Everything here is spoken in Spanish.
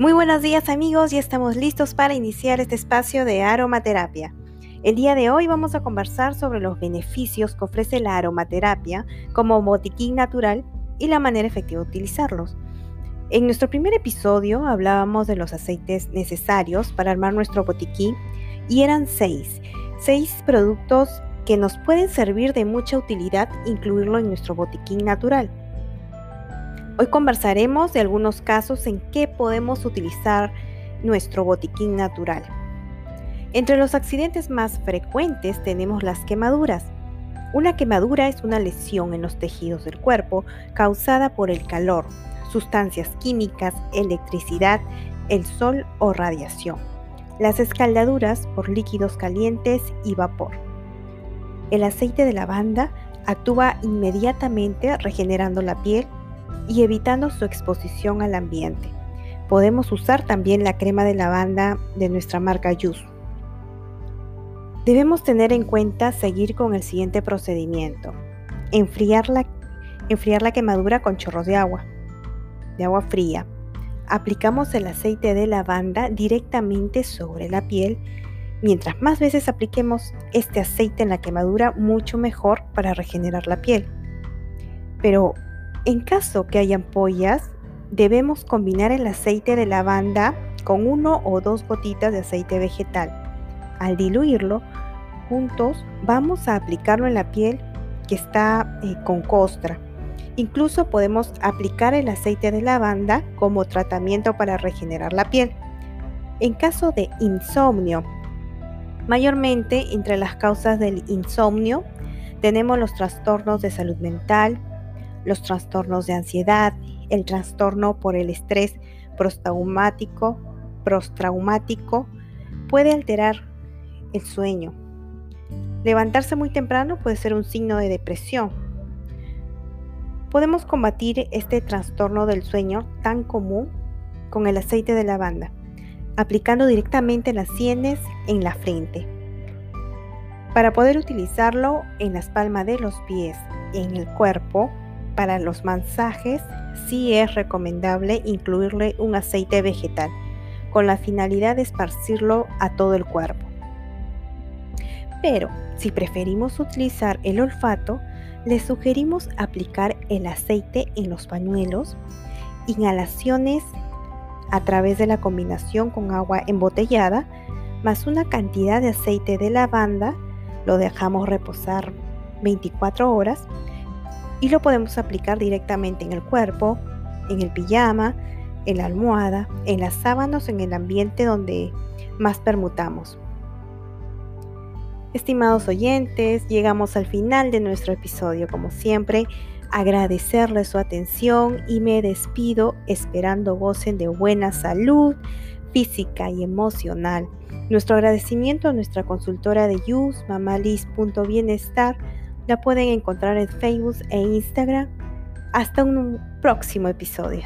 Muy buenos días amigos, ya estamos listos para iniciar este espacio de aromaterapia. El día de hoy vamos a conversar sobre los beneficios que ofrece la aromaterapia como botiquín natural y la manera efectiva de utilizarlos. En nuestro primer episodio hablábamos de los aceites necesarios para armar nuestro botiquín y eran seis, seis productos que nos pueden servir de mucha utilidad incluirlo en nuestro botiquín natural. Hoy conversaremos de algunos casos en que podemos utilizar nuestro botiquín natural. Entre los accidentes más frecuentes tenemos las quemaduras. Una quemadura es una lesión en los tejidos del cuerpo causada por el calor, sustancias químicas, electricidad, el sol o radiación. Las escaldaduras por líquidos calientes y vapor. El aceite de lavanda actúa inmediatamente regenerando la piel y evitando su exposición al ambiente. Podemos usar también la crema de lavanda de nuestra marca Yus. Debemos tener en cuenta seguir con el siguiente procedimiento. Enfriar la, enfriar la quemadura con chorros de agua, de agua fría. Aplicamos el aceite de lavanda directamente sobre la piel. Mientras más veces apliquemos este aceite en la quemadura, mucho mejor para regenerar la piel. Pero en caso que haya ampollas, debemos combinar el aceite de lavanda con uno o dos gotitas de aceite vegetal. Al diluirlo juntos, vamos a aplicarlo en la piel que está eh, con costra. Incluso podemos aplicar el aceite de lavanda como tratamiento para regenerar la piel. En caso de insomnio, mayormente entre las causas del insomnio tenemos los trastornos de salud mental, los trastornos de ansiedad, el trastorno por el estrés postraumático, postraumático puede alterar el sueño. Levantarse muy temprano puede ser un signo de depresión. Podemos combatir este trastorno del sueño tan común con el aceite de lavanda, aplicando directamente en las sienes, en la frente. Para poder utilizarlo en las palmas de los pies, en el cuerpo, para los masajes sí es recomendable incluirle un aceite vegetal con la finalidad de esparcirlo a todo el cuerpo. Pero si preferimos utilizar el olfato, les sugerimos aplicar el aceite en los pañuelos, inhalaciones a través de la combinación con agua embotellada, más una cantidad de aceite de lavanda, lo dejamos reposar 24 horas y lo podemos aplicar directamente en el cuerpo, en el pijama, en la almohada, en las sábanas, en el ambiente donde más permutamos. Estimados oyentes, llegamos al final de nuestro episodio. Como siempre, agradecerles su atención y me despido esperando gocen de buena salud física y emocional. Nuestro agradecimiento a nuestra consultora de Yus, mamalis.bienestar, la pueden encontrar en Facebook e Instagram. Hasta un próximo episodio.